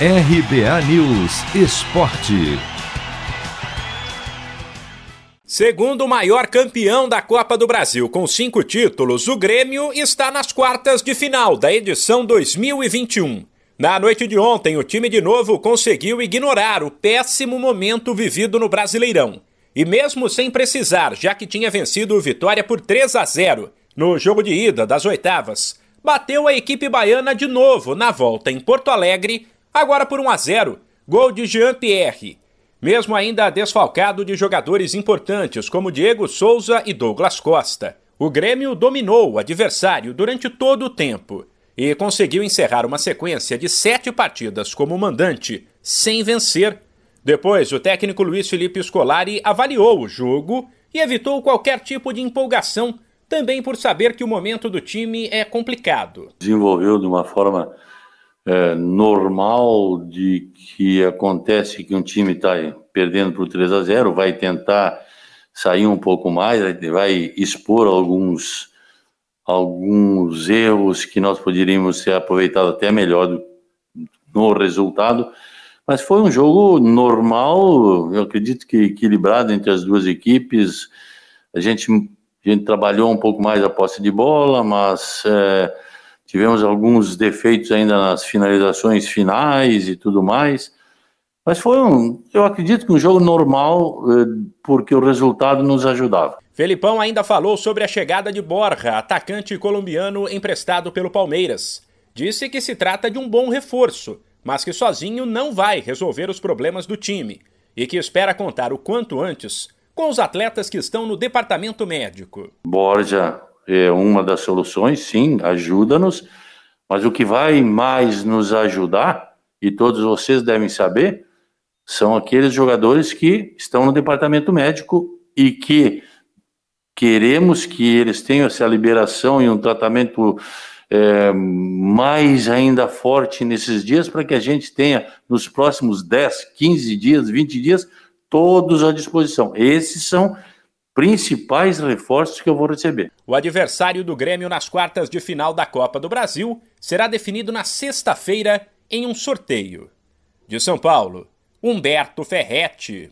RBA News Esporte. Segundo maior campeão da Copa do Brasil com cinco títulos, o Grêmio está nas quartas de final da edição 2021. Na noite de ontem, o time de novo conseguiu ignorar o péssimo momento vivido no Brasileirão. E mesmo sem precisar, já que tinha vencido o Vitória por 3 a 0 no jogo de ida das oitavas, bateu a equipe baiana de novo na volta em Porto Alegre, agora por 1 a 0, gol de Jean-Pierre. Mesmo ainda desfalcado de jogadores importantes como Diego Souza e Douglas Costa, o Grêmio dominou o adversário durante todo o tempo e conseguiu encerrar uma sequência de sete partidas como mandante, sem vencer. Depois, o técnico Luiz Felipe Scolari avaliou o jogo e evitou qualquer tipo de empolgação, também por saber que o momento do time é complicado. Desenvolveu de uma forma é, normal de que acontece que um time está perdendo por 3 a 0, vai tentar sair um pouco mais, vai expor alguns alguns erros que nós poderíamos ter aproveitado até melhor do, no resultado, mas foi um jogo normal, eu acredito que equilibrado entre as duas equipes. A gente, a gente trabalhou um pouco mais a posse de bola, mas é, tivemos alguns defeitos ainda nas finalizações finais e tudo mais. Mas foi um, eu acredito que um jogo normal, é, porque o resultado nos ajudava. Felipão ainda falou sobre a chegada de Borja, atacante colombiano emprestado pelo Palmeiras. Disse que se trata de um bom reforço, mas que sozinho não vai resolver os problemas do time e que espera contar o quanto antes com os atletas que estão no departamento médico. Borja é uma das soluções, sim, ajuda-nos, mas o que vai mais nos ajudar, e todos vocês devem saber, são aqueles jogadores que estão no departamento médico e que queremos que eles tenham essa liberação e um tratamento é, mais ainda forte nesses dias, para que a gente tenha nos próximos 10, 15 dias, 20 dias, todos à disposição. Esses são principais reforços que eu vou receber. O adversário do Grêmio nas quartas de final da Copa do Brasil será definido na sexta-feira em um sorteio. De São Paulo, Humberto Ferretti.